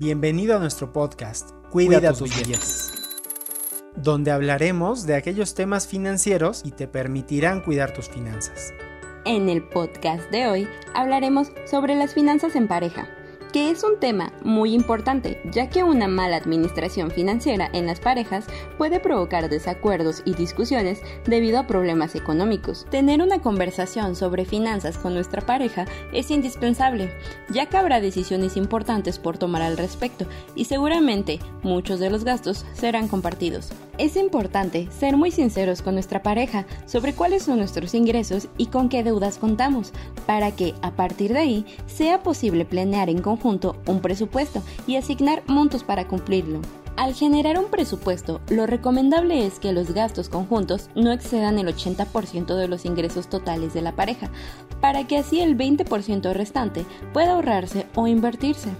Bienvenido a nuestro podcast Cuida, tus, billetes, donde hablaremos de aquellos temas financieros y te permitirán cuidar tus finanzas. En el podcast de hoy hablaremos sobre las finanzas en pareja que es un tema muy importante, ya que una mala administración financiera en las parejas puede provocar desacuerdos y discusiones debido a problemas económicos. Tener una conversación sobre finanzas con nuestra pareja es indispensable, ya que habrá decisiones importantes por tomar al respecto y seguramente muchos de los gastos serán compartidos. Es importante ser muy sinceros con nuestra pareja sobre cuáles son nuestros ingresos y con qué deudas contamos, para que a partir de ahí sea posible planear en conjunto un presupuesto y asignar montos para cumplirlo. Al generar un presupuesto, lo recomendable es que los gastos conjuntos no excedan el 80% de los ingresos totales de la pareja, para que así el 20% restante pueda ahorrarse o invertirse.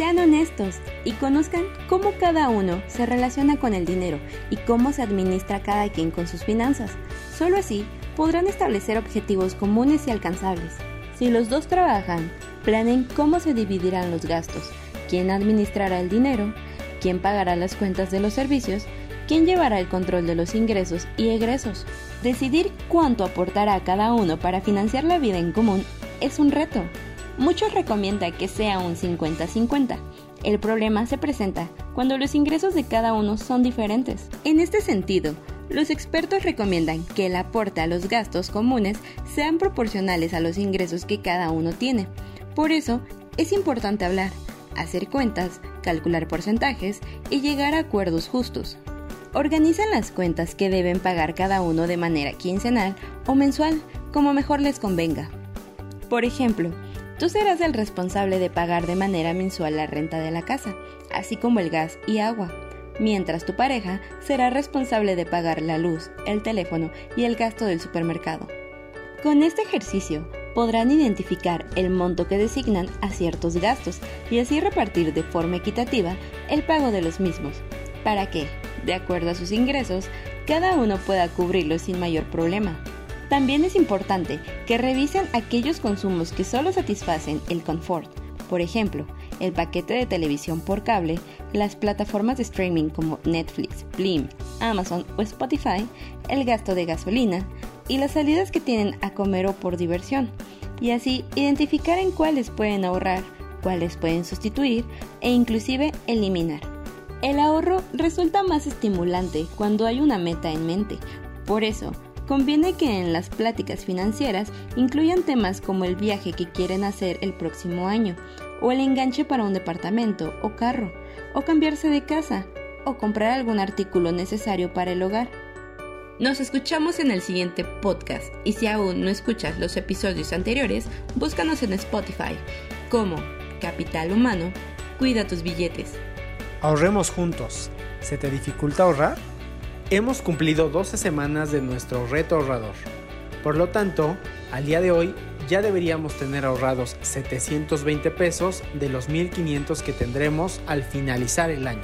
Sean honestos y conozcan cómo cada uno se relaciona con el dinero y cómo se administra cada quien con sus finanzas. Solo así podrán establecer objetivos comunes y alcanzables. Si los dos trabajan, planen cómo se dividirán los gastos, quién administrará el dinero, quién pagará las cuentas de los servicios, quién llevará el control de los ingresos y egresos. Decidir cuánto aportará cada uno para financiar la vida en común es un reto Muchos recomiendan que sea un 50-50. El problema se presenta cuando los ingresos de cada uno son diferentes. En este sentido, los expertos recomiendan que el aporte a los gastos comunes sean proporcionales a los ingresos que cada uno tiene. Por eso, es importante hablar, hacer cuentas, calcular porcentajes y llegar a acuerdos justos. Organizan las cuentas que deben pagar cada uno de manera quincenal o mensual, como mejor les convenga. Por ejemplo, Tú serás el responsable de pagar de manera mensual la renta de la casa, así como el gas y agua, mientras tu pareja será responsable de pagar la luz, el teléfono y el gasto del supermercado. Con este ejercicio podrán identificar el monto que designan a ciertos gastos y así repartir de forma equitativa el pago de los mismos, para que, de acuerdo a sus ingresos, cada uno pueda cubrirlos sin mayor problema. También es importante que revisen aquellos consumos que solo satisfacen el confort, por ejemplo, el paquete de televisión por cable, las plataformas de streaming como Netflix, Blim, Amazon o Spotify, el gasto de gasolina y las salidas que tienen a comer o por diversión, y así identificar en cuáles pueden ahorrar, cuáles pueden sustituir e inclusive eliminar. El ahorro resulta más estimulante cuando hay una meta en mente, por eso, Conviene que en las pláticas financieras incluyan temas como el viaje que quieren hacer el próximo año, o el enganche para un departamento o carro, o cambiarse de casa, o comprar algún artículo necesario para el hogar. Nos escuchamos en el siguiente podcast y si aún no escuchas los episodios anteriores, búscanos en Spotify como Capital Humano, cuida tus billetes. Ahorremos juntos. ¿Se te dificulta ahorrar? Hemos cumplido 12 semanas de nuestro reto ahorrador. Por lo tanto, al día de hoy ya deberíamos tener ahorrados 720 pesos de los 1500 que tendremos al finalizar el año.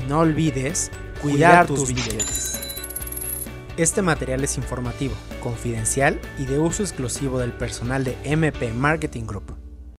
Y no olvides cuidar, tus billetes. Este material es informativo, confidencial y de uso exclusivo del personal de MP Marketing Group.